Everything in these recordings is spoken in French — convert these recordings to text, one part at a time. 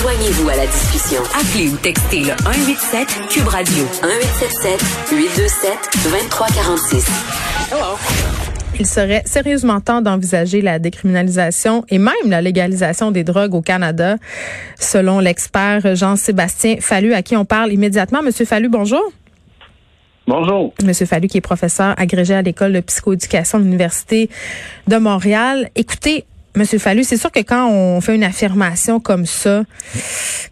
Joignez-vous à la discussion. Appelez ou textez le 187 Cube Radio 1877 827 2346. Il serait sérieusement temps d'envisager la décriminalisation et même la légalisation des drogues au Canada, selon l'expert Jean-Sébastien Fallu, à qui on parle immédiatement. Monsieur Fallu, bonjour. Bonjour. Monsieur Fallu, qui est professeur agrégé à l'école de psychoéducation de l'Université de Montréal. Écoutez, Monsieur Fallu, c'est sûr que quand on fait une affirmation comme ça,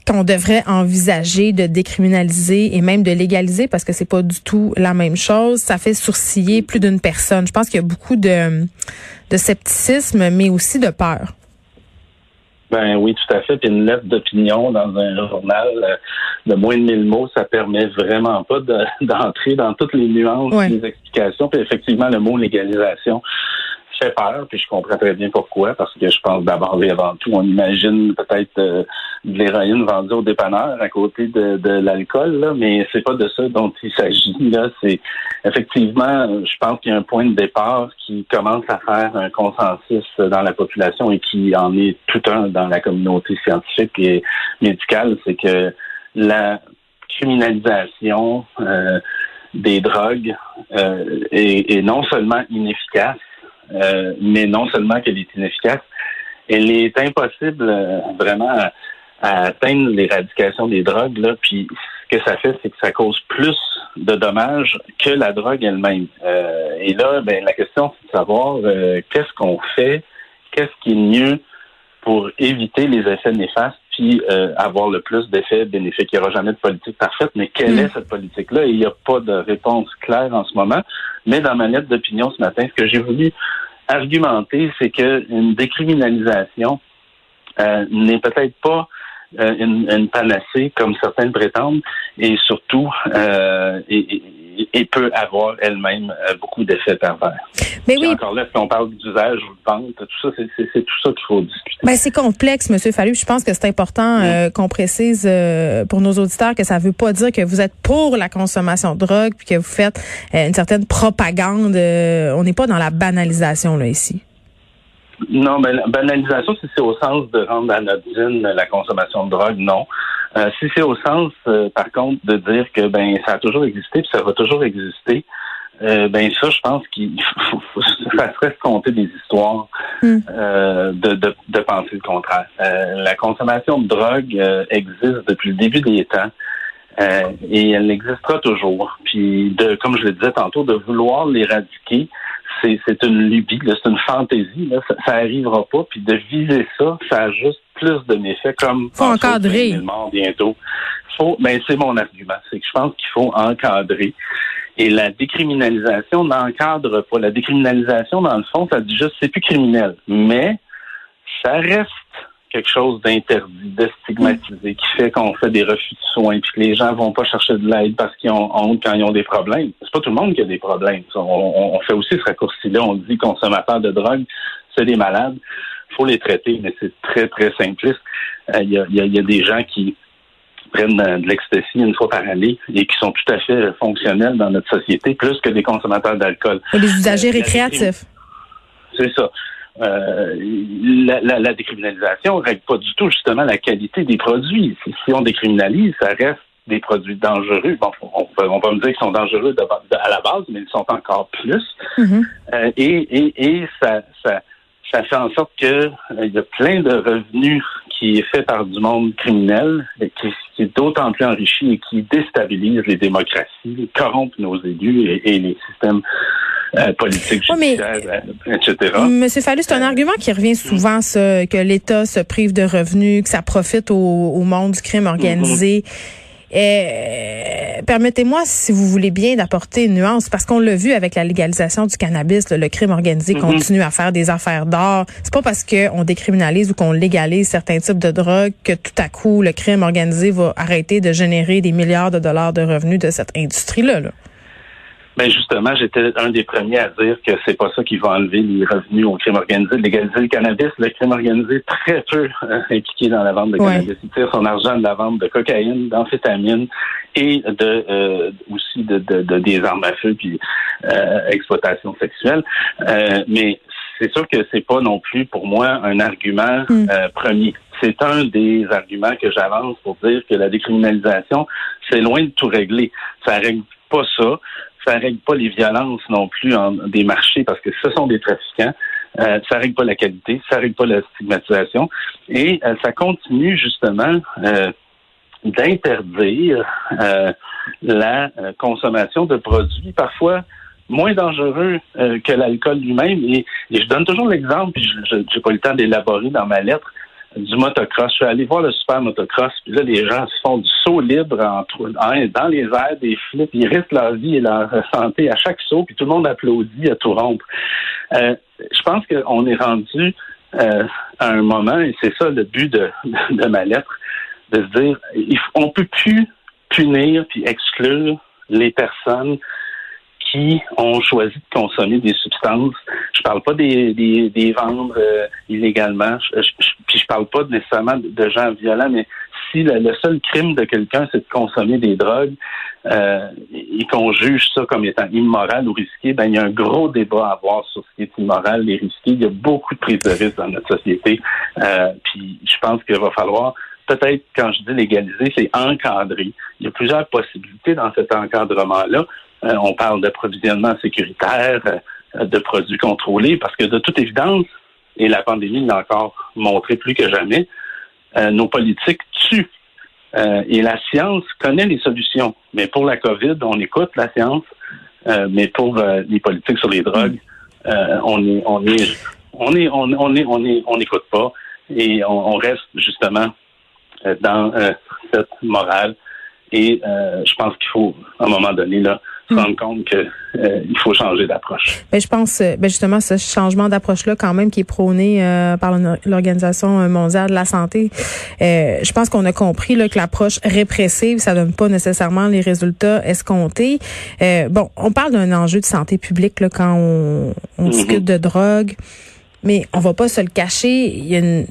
qu'on devrait envisager de décriminaliser et même de légaliser, parce que c'est pas du tout la même chose, ça fait sourciller plus d'une personne. Je pense qu'il y a beaucoup de, de scepticisme, mais aussi de peur. Ben oui, tout à fait. Puis une lettre d'opinion dans un journal euh, de moins de 1000 mots, ça permet vraiment pas d'entrer dans toutes les nuances, les explications. Puis effectivement, le mot légalisation, fait peur, puis je comprends très bien pourquoi, parce que je pense d'abord et avant tout, on imagine peut-être euh, de l'héroïne vendue au dépanneur à côté de, de l'alcool, mais c'est pas de ça dont il s'agit. Là, c'est effectivement, je pense qu'il y a un point de départ qui commence à faire un consensus dans la population et qui en est tout un dans la communauté scientifique et médicale, c'est que la criminalisation euh, des drogues euh, est non seulement inefficace, euh, mais non seulement qu'elle est inefficace, elle est impossible euh, vraiment à, atteindre l'éradication des drogues. Là, puis ce que ça fait, c'est que ça cause plus de dommages que la drogue elle-même. Euh, et là, ben, la question, c'est de savoir qu'est-ce qu'on fait, qu'est-ce qui est mieux pour éviter les effets néfastes puis avoir le plus d'effets bénéfiques. Il n'y aura jamais de politique parfaite, mais quelle mm. est cette politique-là? Il n'y a pas de réponse claire en ce moment. Mais dans ma lettre d'opinion ce matin, ce que j'ai voulu argumenter, c'est qu'une décriminalisation euh, n'est peut-être pas euh, une, panacée comme certains prétendent, et surtout, euh, et, et peut avoir elle-même euh, beaucoup d'effets pervers. Mais oui. encore là, si on parle d'usage ou de vente, tout ça, c'est tout ça qu'il faut discuter. Ben, c'est complexe, Monsieur Fallu. Je pense que c'est important euh, qu'on précise euh, pour nos auditeurs que ça ne veut pas dire que vous êtes pour la consommation de drogue puis que vous faites une certaine propagande. on n'est pas dans la banalisation là ici. Non, ben, la banalisation, si c'est au sens de rendre anodine la consommation de drogue, non. Euh, si c'est au sens, euh, par contre, de dire que ben ça a toujours existé puis ça va toujours exister, euh, ben ça, je pense qu'il faut, ça serait se compter des histoires hmm. de, de, de, penser le contraire. la consommation de drogue existe depuis le début des temps. et elle existera toujours. Puis, de, comme je le disais tantôt, de vouloir l'éradiquer, c'est une lubie, c'est une fantaisie. Là. Ça, ça arrivera pas. Puis de viser ça, ça a juste plus de méfaits comme faut encadrer. bientôt. Faut, ben c'est mon argument, c'est que je pense qu'il faut encadrer. Et la décriminalisation n'encadre pas. La décriminalisation, dans le fond, ça dit juste c'est plus criminel. Mais ça reste quelque chose d'interdit, de stigmatisé, qui fait qu'on fait des refus de soins, puis que les gens vont pas chercher de l'aide parce qu'ils ont honte quand ils ont des problèmes. C'est pas tout le monde qui a des problèmes. On, fait aussi ce raccourci-là. On dit consommateurs de drogue, c'est des malades. Il faut les traiter, mais c'est très, très simpliste. Euh, il y, a, des gens qui prennent de l'ecstasy une fois par année et qui sont tout à fait fonctionnels dans notre société, plus que des consommateurs d'alcool. Et les usagers euh, récréatifs. C'est ça. Euh, la, la, la, décriminalisation ne règle pas du tout justement la qualité des produits. Si, on décriminalise, ça reste des produits dangereux. Bon, on, on va me dire qu'ils sont dangereux à la base, mais ils sont encore plus. Mm-hmm. Euh, et, et, et ça, ça, ça fait en sorte que euh, y a plein de revenus qui est fait par du monde criminel, et qui, qui est d'autant plus enrichi et qui déstabilise les démocraties, corrompt nos élus et, et les systèmes euh, politique judiciaire, euh, etc. Monsieur Fallu, c'est un argument qui revient souvent, ça, que l'État se prive de revenus, que ça profite au, monde du crime organisé. Euh, permettez-moi, si vous voulez bien, d'apporter une nuance, parce qu'on l'a vu avec la légalisation du cannabis, le crime organisé Mhm. continue à faire des affaires d'or. C'est pas parce qu'on décriminalise ou qu'on légalise certains types de drogues que tout à coup le crime organisé va arrêter de générer des milliards de dollars de revenus de cette industrie-là. là. Ben justement, j'étais un des premiers à dire que c'est pas ça qui va enlever les revenus au crime organisé. Légaliser le cannabis, le crime organisé est très peu euh, impliqué dans la vente de Ouais. cannabis. Il tire son argent de la vente de cocaïne, d'amphétamine et de euh, aussi de, de- de- des armes à feu puis euh, exploitation sexuelle. Euh, mais c'est sûr que c'est pas non plus pour moi un argument Mm. euh, premier. C'est un des arguments que j'avance pour dire que la décriminalisation, c'est loin de tout régler. Ça règle pas ça ça règle pas les violences non plus en, des marchés parce que ce sont des trafiquants. Euh, ça règle pas la qualité, ça règle pas la stigmatisation et euh, ça continue justement euh, d'interdire euh, la consommation de produits parfois moins dangereux que l'alcool lui-même. Et, et je donne toujours l'exemple, puis je n'ai pas eu le temps d'élaborer dans ma lettre, du motocross. Je suis allé voir le super motocross, puis là, les gens se font du saut libre en- dans les airs, des flips, ils risquent leur vie et leur santé à chaque saut, puis tout le monde applaudit à tout rompre. Euh, je pense qu'on est rendu euh, à un moment, et c'est ça le but de, ma lettre, de se dire, on peut plus punir puis exclure les personnes qui ont choisi de consommer des substances. Je parle pas des, des, des vendre euh, illégalement. Je, je, puis je parle pas nécessairement de, de gens violents, mais si le, le seul crime de quelqu'un, c'est de consommer des drogues euh, et qu'on juge ça comme étant immoral ou risqué, ben il y a un gros débat à avoir sur ce qui est immoral et risqué. Il y a beaucoup de prises de risque dans notre société. Euh, puis je pense qu'il va falloir peut-être, quand je dis légaliser, c'est encadrer. Il y a plusieurs possibilités dans cet encadrement-là. Euh, on parle d'approvisionnement sécuritaire, euh, de produits contrôlés, parce que de toute évidence, et la pandémie l'a encore montré plus que jamais, euh, nos politiques tuent. Et la science connaît les solutions. Mais pour la COVID, on écoute la science, mais pour les politiques sur les drogues, on est, on est, on est, on, est, on n'écoute pas et on, on reste justement dans cette morale. Et je pense qu'il faut, à un moment donné, là, se rendre compte qu'il faut changer d'approche. Ben, je pense, euh, ben justement, ce changement d'approche-là, quand même, qui est prôné euh, par l'Or- l'Organisation mondiale de la santé, euh, je pense qu'on a compris là, que l'approche répressive, ça donne pas nécessairement les résultats escomptés. Euh, bon, on parle d'un enjeu de santé publique là, quand on, on Mhm. discute de drogue, mais on va pas se le cacher. Il y a une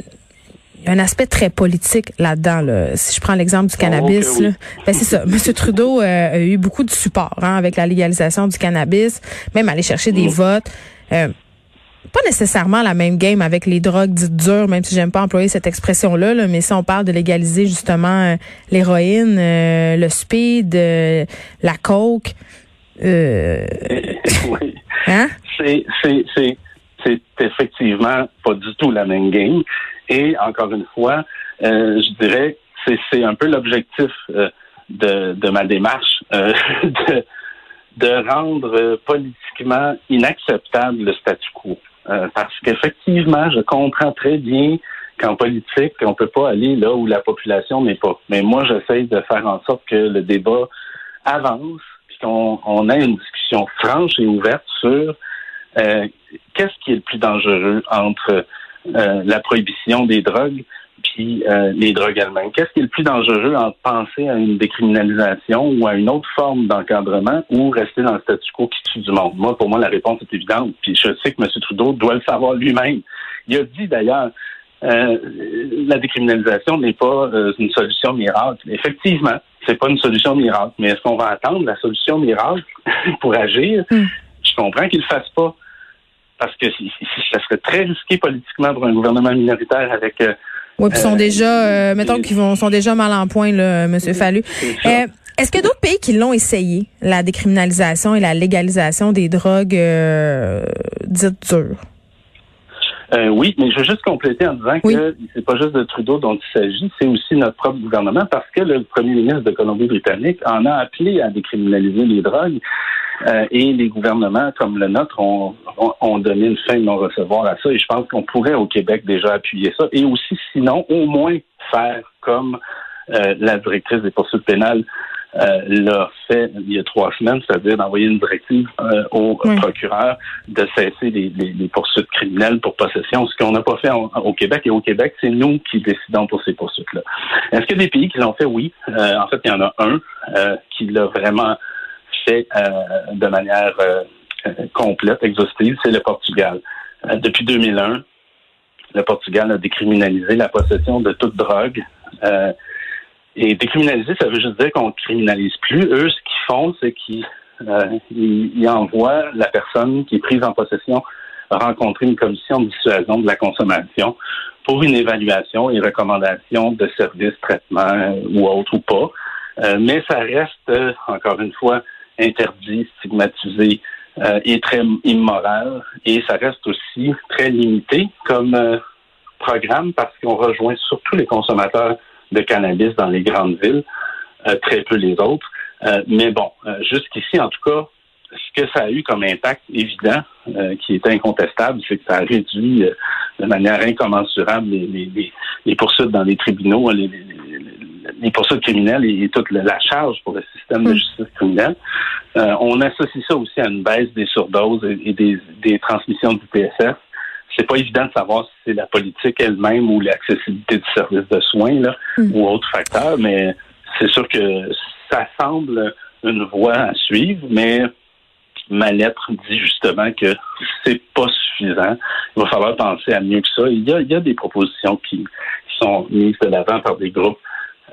y a un aspect très politique là-dedans. Là. Si je prends l'exemple du cannabis, oui. là, ben c'est ça. M. Trudeau euh, a eu beaucoup de support hein, avec la légalisation du cannabis, même aller chercher des Mm. votes. Euh, pas nécessairement la même game avec les drogues dites dures, même si j'aime pas employer cette expression-là, là, mais si on parle de légaliser justement euh, l'héroïne, euh, le speed, euh, la coke, euh, oui. hein? c'est, c'est, c'est, c'est effectivement pas du tout la même game. Et encore une fois, euh, je dirais c'est, c'est un peu l'objectif euh, de, de ma démarche euh, de, de rendre euh, politiquement inacceptable le statu quo. Euh, parce qu'effectivement, je comprends très bien qu'en politique, on peut pas aller là où la population n'est pas. Mais moi, j'essaie de faire en sorte que le débat avance, puis qu'on on ait une discussion franche et ouverte sur euh, qu'est-ce qui est le plus dangereux entre euh, la prohibition des drogues puis euh, les drogues elles-mêmes. Qu'est-ce qui est le plus dangereux entre penser à une décriminalisation ou à une autre forme d'encadrement ou rester dans le statu quo qui tue du monde? Moi, pour moi, la réponse est évidente. Puis je sais que M. Trudeau doit le savoir lui-même. Il a dit d'ailleurs euh, la décriminalisation n'est pas euh, une solution miracle. Effectivement, c'est pas une solution miracle, mais est-ce qu'on va attendre la solution miracle pour agir? Mm. Je comprends qu'il le fasse pas. Parce que ça serait très risqué politiquement pour un gouvernement minoritaire avec euh, Oui, puis sont Euh, déjà, euh, mettons et- qu'ils vont sont déjà mal en point, là, M. Fallu. Euh, Est-ce qu'il y a d'autres pays qui l'ont essayé, la décriminalisation et la légalisation des drogues euh, dites dures? Euh, oui, mais je veux juste compléter en disant Oui. que c'est pas juste de Trudeau dont il s'agit, c'est aussi notre propre gouvernement parce que le premier ministre de Colombie-Britannique en a appelé à décriminaliser les drogues euh, et les gouvernements comme le nôtre ont, ont, ont donné une fin de non-recevoir à ça et je pense qu'on pourrait au Québec déjà appuyer ça et aussi sinon au moins faire comme la directrice des poursuites pénales euh, l'a fait il y a trois semaines, c'est-à-dire d'envoyer une directive euh, au procureur de cesser les, poursuites criminelles pour possession, ce qu'on n'a pas fait au Québec. Et au Québec, c'est nous qui décidons pour ces poursuites-là. Est-ce qu'il y a des pays qui l'ont fait? Oui. Euh, en fait, il y en a un qui l'a vraiment fait de manière complète, exhaustive, c'est le Portugal. depuis 2001, le Portugal a décriminalisé la possession de toute drogue. Et décriminaliser, ça veut juste dire qu'on ne criminalise plus. Eux, ce qu'ils font, c'est qu'ils euh, envoient la personne qui est prise en possession rencontrer une commission de dissuasion de la consommation pour une évaluation et recommandation de services, traitements ou autres ou pas. Euh, mais ça reste, euh, encore une fois, interdit, stigmatisé et très immoral. Et ça reste aussi très limité comme programme parce qu'on rejoint surtout les consommateurs de cannabis dans les grandes villes, euh, très peu les autres. Euh, mais bon, euh, jusqu'ici, en tout cas, ce que ça a eu comme impact évident, qui est incontestable, c'est que ça a réduit de manière incommensurable les, poursuites dans les tribunaux, les, poursuites criminelles et, toute la charge pour le système de mm. justice criminelle. on associe ça aussi à une baisse des surdoses et, des, des transmissions du PSF c'est pas évident de savoir si c'est la politique elle-même ou l'accessibilité du service de soins là, hmm. ou autre facteur, mais c'est sûr que ça semble une voie à suivre, mais ma lettre dit justement que c'est pas suffisant. Il va falloir penser à mieux que ça. Il y a, il y a des propositions qui, qui sont mises de l'avant par des groupes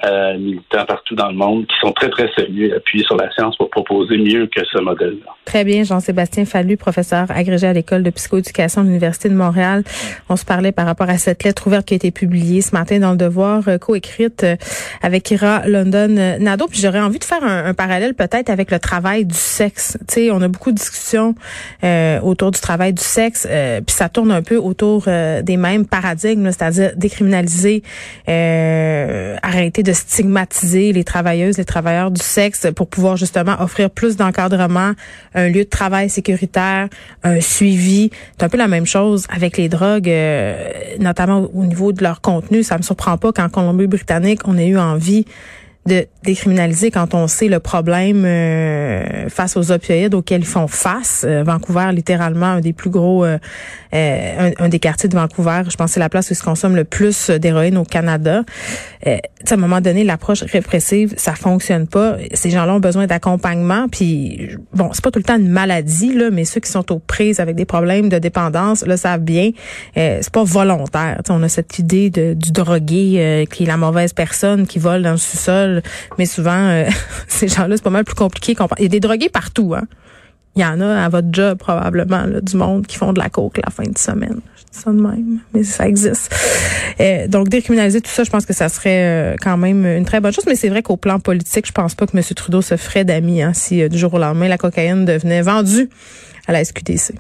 euh, militants partout dans le monde qui sont très, très sérieux et appuyés sur la science pour proposer mieux que ce modèle-là. Très bien, Jean-Sébastien Fallu, professeur agrégé à l'École de psychoéducation de l'Université de Montréal. On se parlait par rapport à cette lettre ouverte qui a été publiée ce matin dans Le Devoir, euh, coécrite euh, avec Ira London euh, Nado. Puis j'aurais envie de faire un, parallèle peut-être avec le travail du sexe. Tu sais, on a beaucoup de discussions autour du travail du sexe, puis ça tourne un peu autour des mêmes paradigmes, c'est-à-dire décriminaliser, arrêter de stigmatiser les travailleuses, les travailleurs du sexe pour pouvoir justement offrir plus d'encadrement, un lieu de travail sécuritaire, un suivi. C'est un peu la même chose avec les drogues, euh, notamment au niveau de leur contenu. Ça me surprend pas qu'en Colombie-Britannique, on ait eu envie de décriminaliser quand on sait le problème euh, face aux opioïdes auxquels ils font face. Euh, Vancouver, littéralement, un des plus gros, euh, un, des quartiers de Vancouver, je pense que c'est la place où se consomme le plus d'héroïne au Canada. à un moment donné, l'approche répressive, ça fonctionne pas. Ces gens-là ont besoin d'accompagnement. Puis, bon, c'est pas tout le temps une maladie, là, mais ceux qui sont aux prises avec des problèmes de dépendance le savent bien. c'est pas volontaire. on a cette idée de, du drogué qui est la mauvaise personne qui vole dans le sous-sol mais souvent, euh, ces gens-là, c'est pas mal plus compliqué. Il y a des drogués partout, hein. Il y en a à votre job, probablement, du monde qui font de la coke la fin de semaine. Je dis ça de même, mais ça existe. Euh, donc, décriminaliser tout ça, je pense que ça serait euh, quand même une très bonne chose. Mais c'est vrai qu'au plan politique, je pense pas que M. Trudeau se ferait d'amis hein, si du jour au lendemain, la cocaïne devenait vendue à la SQDC.